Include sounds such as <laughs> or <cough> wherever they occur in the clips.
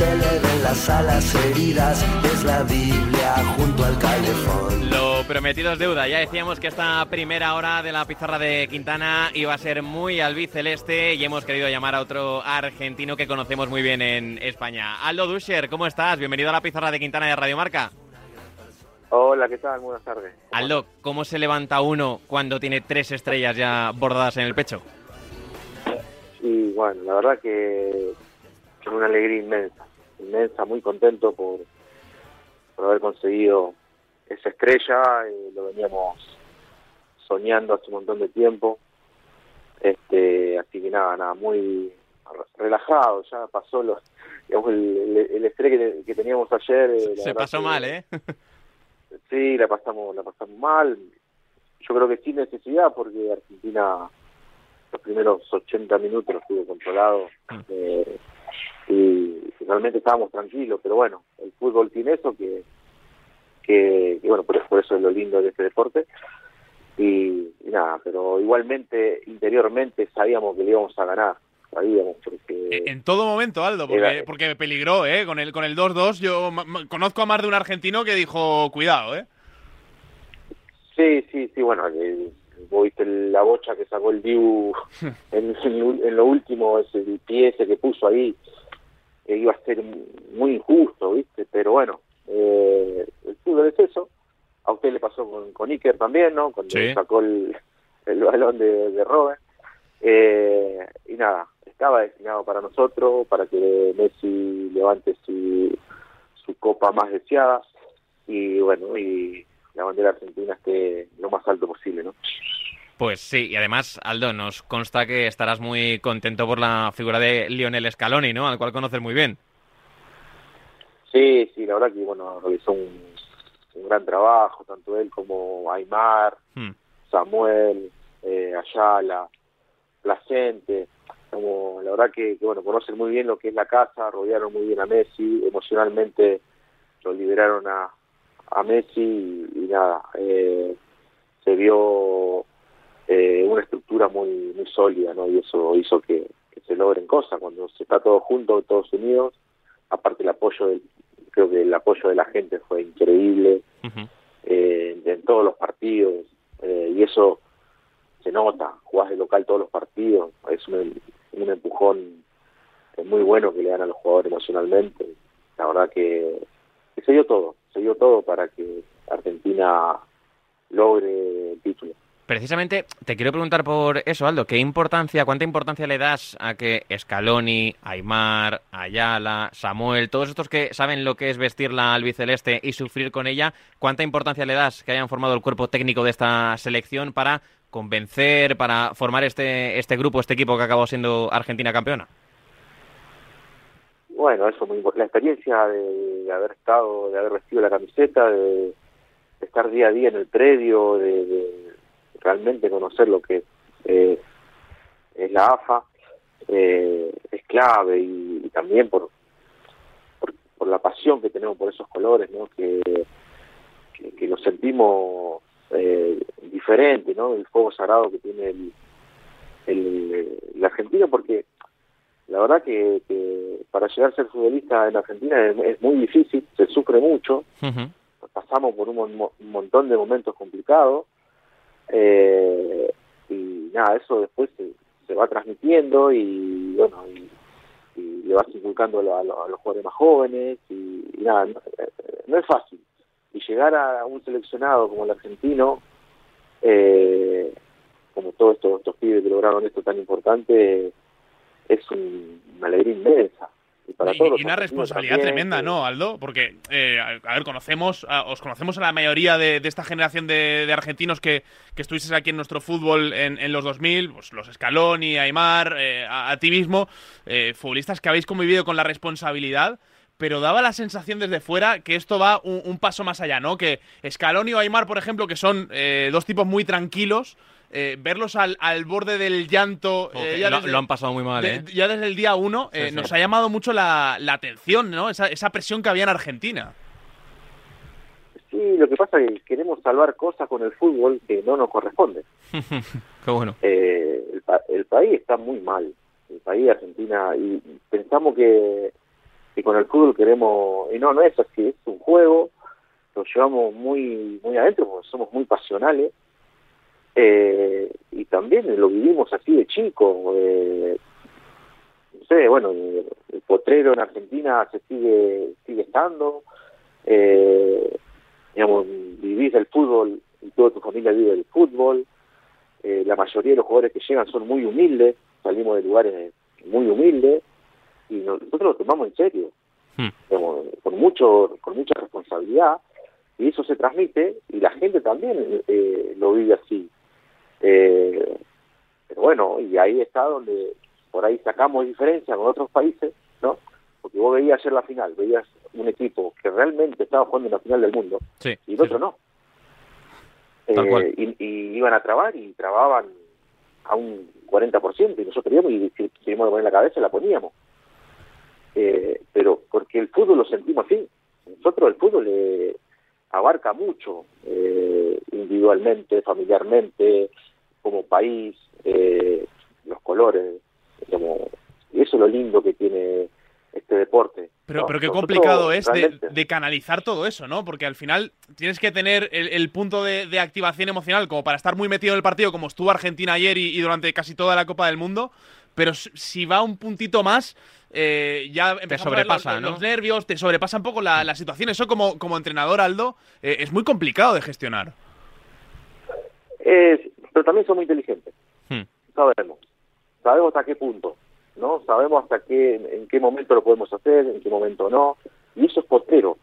se le ven las alas heridas. Es la Biblia junto al calefón. Lo prometido es deuda. Ya decíamos que esta primera hora de la pizarra de Quintana iba a ser muy albiceleste y hemos querido llamar a otro argentino que conocemos muy bien en España. Aldo Duscher, ¿cómo estás? Bienvenido a la pizarra de Quintana de Radio Marca. Hola, ¿qué tal? Buenas tardes. Aldo, ¿cómo se levanta uno cuando tiene tres estrellas ya bordadas en el pecho? Y bueno, la verdad que con una alegría inmensa, inmensa, muy contento por, por haber conseguido esa estrella, y lo veníamos soñando hace un montón de tiempo, este, así que nada, nada, muy relajado, ya pasó los, <laughs> el, el, estrés que, teníamos ayer. Eh, Se pasó mal, ¿eh? <laughs> sí, la pasamos, la pasamos mal, yo creo que sin necesidad, porque Argentina los primeros 80 minutos los tuvo controlado. Mm. Eh, y realmente estábamos tranquilos, pero bueno, el fútbol tiene eso que, que, bueno, por, eso es lo lindo de este deporte. Y, nada, pero igualmente, interiormente sabíamos que le íbamos a ganar. Sabíamos porque... En todo momento, Aldo, porque, porque peligró, ¿eh? Con el con el 2-2 yo conozco a más de un argentino que dijo, cuidado, ¿eh? Sí, sí, sí, bueno, viste la bocha que sacó el Diu <laughs> en, en, lo último, ese pie ese que puso ahí, iba a ser muy injusto, ¿viste? Pero bueno, eh, el fútbol es eso. A usted le pasó con, con Iker también, ¿no? Cuando sacó el, el balón de, de Robert. Eh, y nada, estaba destinado para nosotros, para que Messi levante su, su copa más deseada. Y bueno, y la bandera argentina esté lo más alto posible, ¿no? Pues sí, y además, Aldo, nos consta que estarás muy contento por la figura de Lionel Scaloni, ¿no? Al cual conoces muy bien. Sí, sí, la verdad que, bueno, realizó un, gran trabajo, tanto él como Aymar, hmm. Samuel, eh, Ayala, Placente, como la verdad que, bueno, conocen muy bien lo que es la casa, rodearon muy bien a Messi, emocionalmente lo liberaron a, a Messi y, nada, eh, se vio eh, una estructura muy muy sólida, ¿no? Y eso hizo que, se logren cosas cuando se está todo junto, todos unidos. Aparte el apoyo del, creo que el apoyo de la gente fue increíble eh, en todos los partidos eh, y eso se nota. Jugás de local todos los partidos, es un, un empujón muy bueno que le dan a los jugadores emocionalmente. La verdad que, que se dio todo, se dio todo para que Argentina logre el título. Precisamente te quiero preguntar por eso, Aldo. ¿Qué importancia, cuánta importancia le das a que Scaloni, Aymar, Ayala, Samuel, todos estos que saben lo que es vestir la albiceleste y sufrir con ella, cuánta importancia le das que hayan formado el cuerpo técnico de esta selección para convencer, para formar este, este grupo, este equipo que acabó siendo Argentina campeona? Bueno, eso muy La experiencia de, haber estado, de haber vestido la camiseta, de, estar día a día en el predio, de realmente conocer lo que eh, es la AFA eh, es clave y, también por, por, la pasión que tenemos por esos colores, ¿no? que, que, lo sentimos eh, diferente, ¿no? el fuego sagrado que tiene el, el, argentino, porque la verdad que, para llegar a ser futbolista en Argentina es, muy difícil, se sufre mucho, pasamos por un, montón de momentos complicados, eh, y nada, eso después se, va transmitiendo y bueno, y, le vas inculcando a, los jugadores más jóvenes y, nada, no, es fácil. Y llegar a un seleccionado como el argentino, eh, como todos estos, estos pibes que lograron esto tan importante, es un, una alegría inmensa y, una responsabilidad tremenda, ¿no, Aldo? Porque, eh, a, ver, conocemos, os conocemos a la mayoría de, esta generación de, argentinos que, que estuvisteis aquí en nuestro fútbol en, los 2000, pues los Scaloni, Aymar, eh, a, ti mismo, eh, futbolistas que habéis convivido con la responsabilidad pero daba la sensación desde fuera que esto va un, paso más allá, ¿no? Que Scaloni o Aymar, por ejemplo, que son dos tipos muy tranquilos, eh, verlos al, al, borde del llanto. Eh, ya lo, han pasado muy mal, ¿eh? Ya desde el día uno nos ha llamado mucho la, la atención, ¿no? Esa, esa, presión que había en Argentina. Sí, lo que pasa es que queremos salvar cosas con el fútbol que no nos corresponden. <laughs> Qué bueno. Eh, el, el, país está muy mal, el país Argentina, y pensamos que, que con el fútbol queremos, y no, no es así, es un juego, lo llevamos muy, muy adentro, porque somos muy pasionales, eh, y también lo vivimos así de chico. Eh, no sé, bueno, el, potrero en Argentina se sigue sigue estando. Eh, digamos, vivís del fútbol y toda tu familia vive del fútbol. Eh, la mayoría de los jugadores que llegan son muy humildes, salimos de lugares muy humildes y nosotros lo tomamos en serio, hmm. digamos, con mucho con mucha responsabilidad y eso se transmite y la gente también eh, lo vive así. Eh, pero bueno, y ahí está donde por ahí sacamos diferencia con otros países, ¿no? Porque vos veías ayer la final, veías un equipo que realmente estaba jugando en la final del mundo y el otro no. Eh, y, iban a trabar y trababan a un 40% y nosotros íbamos y si teníamos que poner la cabeza la poníamos. Eh, pero porque el fútbol lo sentimos así. Nosotros el fútbol le abarca mucho eh, individualmente, familiarmente, como país, eh, los colores, como, y eso es lo lindo que tiene este deporte. Pero, pero qué complicado es de, canalizar todo eso, ¿no? Porque al final tienes que tener el, punto de, activación emocional como para estar muy metido en el partido, como estuvo Argentina ayer y, durante casi toda la Copa del Mundo. Pero si va un puntito más, eh, ya te sobrepasa, los, nervios, te sobrepasa un poco la, situación. Eso como, como entrenador, Aldo, eh, es muy complicado de gestionar. Pero también son muy inteligentes. Hmm. Sabemos. Sabemos hasta qué punto. ¿no? Sabemos hasta qué, en qué momento lo podemos hacer, en qué momento no, y eso es potero.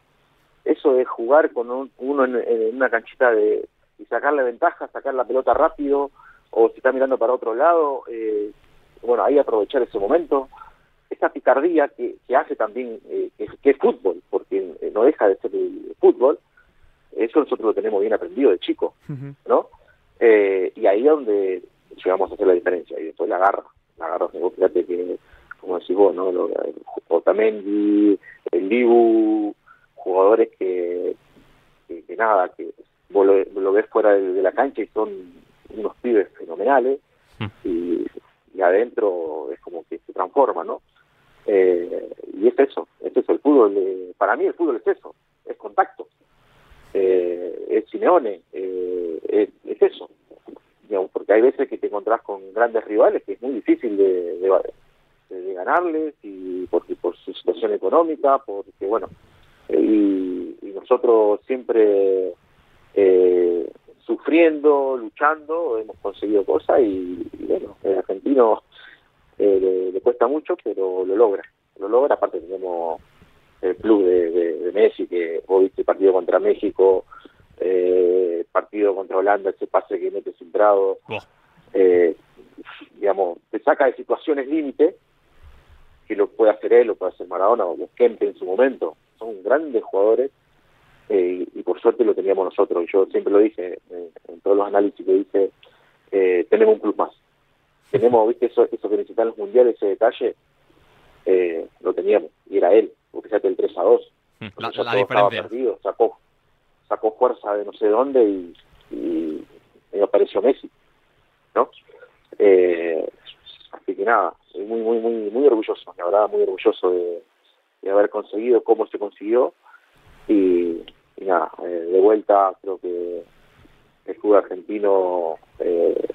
Eso es jugar con uno en, una canchita de y sacarle ventaja, sacar la pelota rápido, o si está mirando para otro lado, eh, bueno, ahí aprovechar ese momento. Esa picardía que, que hace también, eh, que, es fútbol, porque eh, no deja de ser el fútbol, eso nosotros lo tenemos bien aprendido de chico, ¿no? Y ahí es donde llegamos a hacer la diferencia, y después la garra la garra, fíjate que, como decís vos, ¿no? Lo, Otamendi, el Dibu, jugadores que, que, nada, que vos lo, ves fuera de, la cancha y son unos pibes fenomenales hmm. y, y, adentro es como que se transforma, ¿no? Eh, y es eso, es eso, el fútbol, eh, para mí el fútbol es eso, es contacto, eh, es Simeone, eh, es, es eso, porque hay veces que te encontrás con grandes rivales que es muy difícil de, de, ganarles y porque por su situación económica, porque bueno, y, nosotros siempre eh, sufriendo, luchando, hemos conseguido cosas y, bueno, el argentino eh, le, cuesta mucho, pero lo logra, lo logra, aparte tenemos el club de, de Messi, que vos viste el partido contra México, eh, partido contra Holanda, ese pase que mete centrado, eh, digamos, te saca de situaciones límite, que lo puede hacer él, lo puede hacer Maradona o Kempe en su momento, son grandes jugadores eh, y, por suerte lo teníamos nosotros, y yo siempre lo dije eh, en todos los análisis que hice, eh, tenemos un club más, tenemos, viste, eso, eso que necesitan los mundiales, ese detalle, lo teníamos, y era él, porque fíjate el 3 a 2, hmm, la, la diferencia. Perdido, sacó sacó fuerza de no sé dónde y, y, apareció Messi, ¿no? Eh, así que nada, soy muy, muy, muy, muy orgulloso, la verdad, muy orgulloso de, haber conseguido cómo se consiguió y, nada, eh, de vuelta creo que el fútbol argentino eh,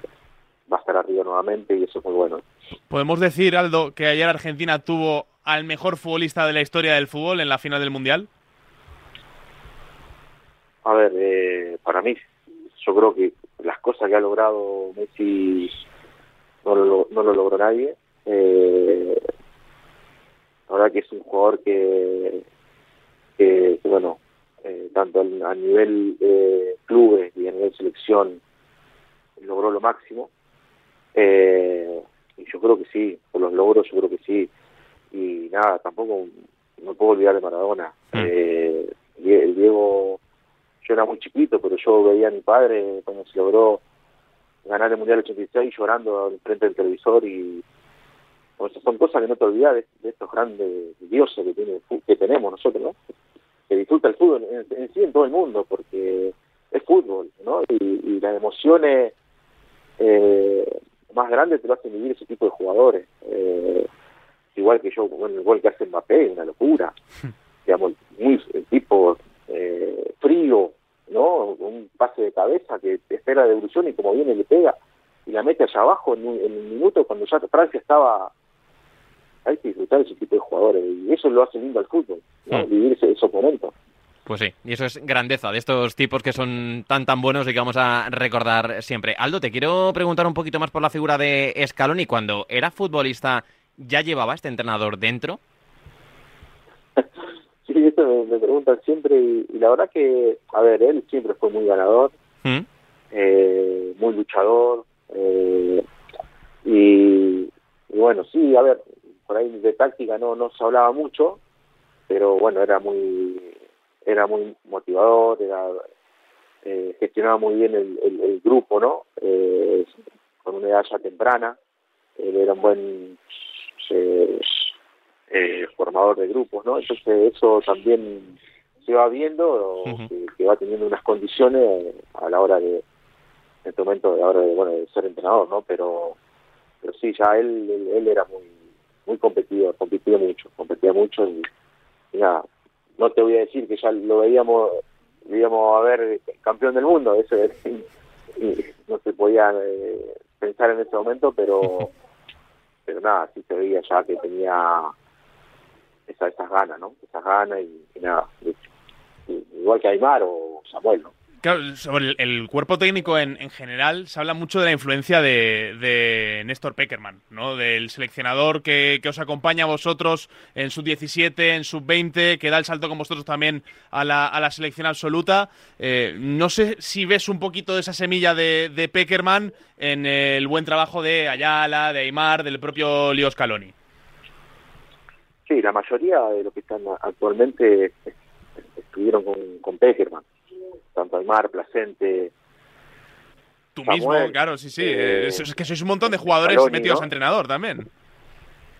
va a estar arriba nuevamente y eso es muy bueno. Podemos decir, Aldo, que ayer Argentina tuvo al mejor futbolista de la historia del fútbol en la final del Mundial. A ver, eh, para mí, yo creo que las cosas que ha logrado Messi no lo, no lo logró nadie. Eh, la verdad que es un jugador que, que, bueno, eh, tanto a nivel eh, clubes y a nivel selección logró lo máximo. Eh, y yo creo que sí, por los logros yo creo que sí. Y nada, tampoco no puedo olvidar de Maradona. Mm. Eh, el Diego yo era muy chiquito, pero yo veía a mi padre cuando se logró ganar el Mundial 86 llorando frente del televisor y son cosas que no te olvidas de, estos grandes dioses que, tiene, que tenemos nosotros, ¿no? que disfruta el fútbol en, sí en todo el mundo, porque es fútbol, ¿no? Y, las emociones eh, más grandes te lo hacen vivir ese tipo de jugadores. Eh, igual que yo, bueno, el gol que hace Mbappé, una locura. Digamos, muy, el tipo eh, frío, ¿no? Un pase de cabeza que espera devolución y como viene le pega y la mete allá abajo en un, minuto cuando ya Francia estaba hay que disfrutar ese tipo de jugadores y eso lo hace lindo al fútbol, ¿no? vivir ese, esos momentos. Pues sí, y eso es grandeza de estos tipos que son tan tan buenos y que vamos a recordar siempre. Aldo, te quiero preguntar un poquito más por la figura de Scaloni. Cuando era futbolista, ¿ya llevaba este entrenador dentro? <laughs> sí, eso me, preguntan siempre y, la verdad que, a ver, él siempre fue muy ganador, ¿Mm? eh, muy luchador eh, y, bueno, sí, a ver, por ahí de táctica no, no se hablaba mucho, pero bueno, era muy era muy motivador, era eh, gestionaba muy bien el, el, grupo, ¿no? Eh, con una edad ya temprana, él era un buen eh, eh, formador de grupos, ¿no? Entonces eso también se va viendo, que, va teniendo unas condiciones a la hora de, en este momento, a la hora de, bueno, de ser entrenador, ¿no? Pero, pero sí, ya él, él, era muy muy competitivo, competía mucho, competía mucho y, nada, no te voy a decir que ya lo veíamos, veíamos a ver campeón del mundo, eso <laughs> no se podía eh, pensar en ese momento, pero <laughs> pero nada, sí se veía ya que tenía esa, esas ganas, ¿no? Esas ganas y, nada, igual que Aymar o Samuel, ¿no? Claro, sobre el, cuerpo técnico en, en, general se habla mucho de la influencia de, de Néstor Peckerman, ¿no? Del seleccionador que, que, os acompaña a vosotros en sub-17, en sub-20, que da el salto con vosotros también a la, a la selección absoluta. Eh, no sé si ves un poquito de esa semilla de, de Peckerman en el buen trabajo de Ayala, de Aymar, del propio Leo Scaloni. Sí, la mayoría de los que están actualmente estuvieron con, con Peckerman tanto Aymar, Placente. Tú mismo, claro, sí, sí. Eh, es, que sois un montón de jugadores metidos a entrenador también.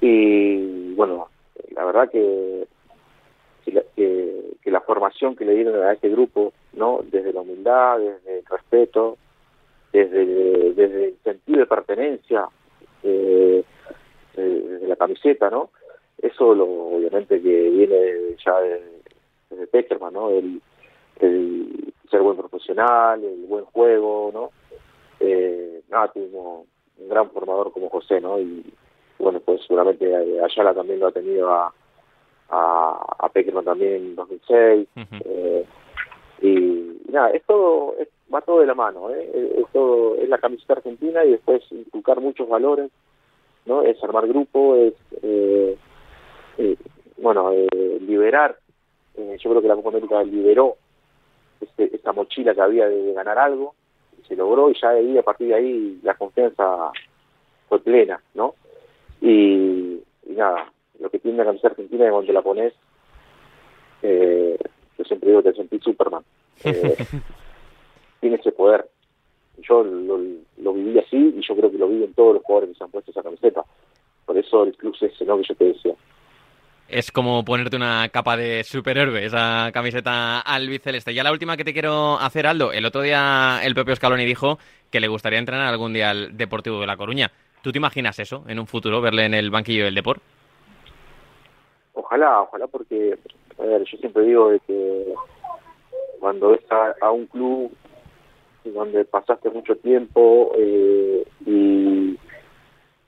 Y bueno, la verdad que, que, la, formación que le dieron a este grupo, ¿no? Desde la humildad, desde el respeto, desde, desde el sentido de pertenencia, eh, desde la camiseta, ¿no? Eso lo, obviamente que viene ya desde Peckerman, ¿no? El, el ser buen profesional, el buen juego, ¿no? Eh, nada, tuvimos un gran formador como José, ¿no? Y bueno, pues seguramente Ayala también lo ha tenido a, a, a Peckerman también en 2006. eh, y nada, es todo, es, va todo de la mano, ¿eh? Es, todo, es la camiseta argentina y después inculcar muchos valores, ¿no? Es armar grupo, es, eh, eh bueno, eh, liberar. Eh, yo creo que la Copa América liberó este, esta mochila que había de, ganar algo, se logró y ya de ahí, a partir de ahí la confianza fue plena, ¿no? Y, nada, lo que tiene la camiseta argentina es cuando la pones, eh, yo siempre digo que te sentí Superman. <laughs> Eh, tiene ese poder. Yo lo, lo, viví así y yo creo que lo viven todos los jugadores que se han puesto esa camiseta. Por eso el club es ese, ¿no? Que yo te decía es como ponerte una capa de superhéroe, esa camiseta albiceleste. Ya la última que te quiero hacer, Aldo. El otro día el propio Scaloni dijo que le gustaría entrenar algún día al Deportivo de La Coruña. ¿Tú te imaginas eso en un futuro, verle en el banquillo del Deport? Ojalá, ojalá, porque, a ver, yo siempre digo de que cuando ves a, un club donde pasaste mucho tiempo eh, y,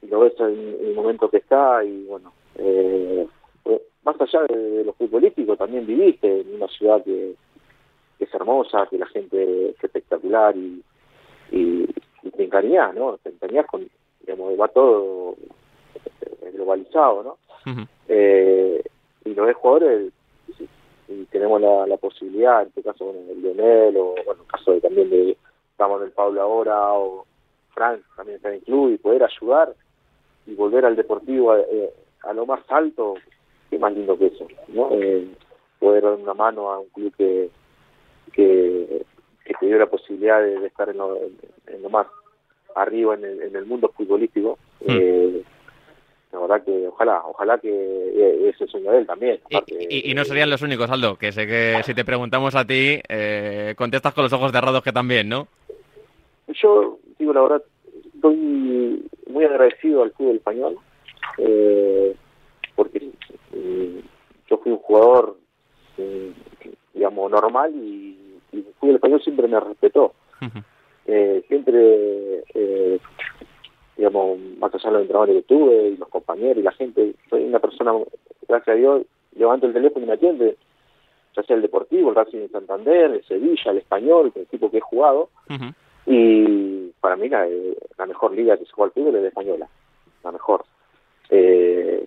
lo ves en el momento que está y bueno, eh, más allá de, lo futbolístico, también viviste en una ciudad que, es hermosa, que la gente es espectacular y, y, te encariñás, ¿no? Te encariñás con, digamos, va todo eh, globalizado, ¿no? eh, y los jugadores, y tenemos la, la, posibilidad, en este caso, bueno, el Lionel, o bueno, en caso de, también de, estamos en el Pablo ahora, o Frank también está en el club, y poder ayudar y volver al deportivo a, eh, a lo más alto, qué más lindo que eso, ¿no? Eh, poder dar una mano a un club que, que, te dio la posibilidad de, estar en lo, en, lo, más arriba en el, en el mundo futbolístico. Mm. Eh, la verdad que ojalá, ojalá que eh, ese sueño de él también. y, no serían los únicos, Aldo, que sé que si te preguntamos a ti, eh, contestas con los ojos cerrados que también, ¿no? Yo, digo la verdad, estoy muy agradecido al fútbol español, eh, porque mm, yo fui un jugador, mm, digamos, normal y, y el fútbol español siempre me respetó. siempre digamos, más allá de los entrenadores que tuve y los compañeros y la gente, soy una persona, gracias a Dios, levanto el teléfono y me atiende, ya sea el Deportivo, el Racing de Santander, el Sevilla, el Español, el equipo que he jugado, y para mí la, la, mejor liga que se juega al fútbol es la española, la mejor. Eh,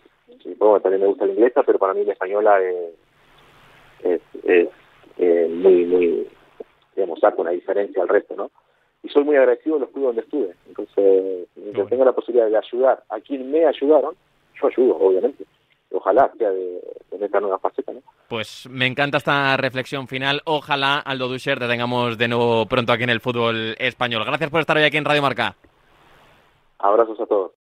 bueno, también me gusta la inglesa, pero para mí la española es, es, es eh, muy, muy, digamos, saca una diferencia al resto, ¿no? y soy muy agradecido de los clubes donde estuve. Entonces, mientras tengo la posibilidad de ayudar a quien me ayudaron, yo ayudo, obviamente. Ojalá sea de, de esta nueva faceta, ¿no? Pues me encanta esta reflexión final. Ojalá, Aldo Duscher, te tengamos de nuevo pronto aquí en el fútbol español. Gracias por estar hoy aquí en Radio Marca. Abrazos a todos.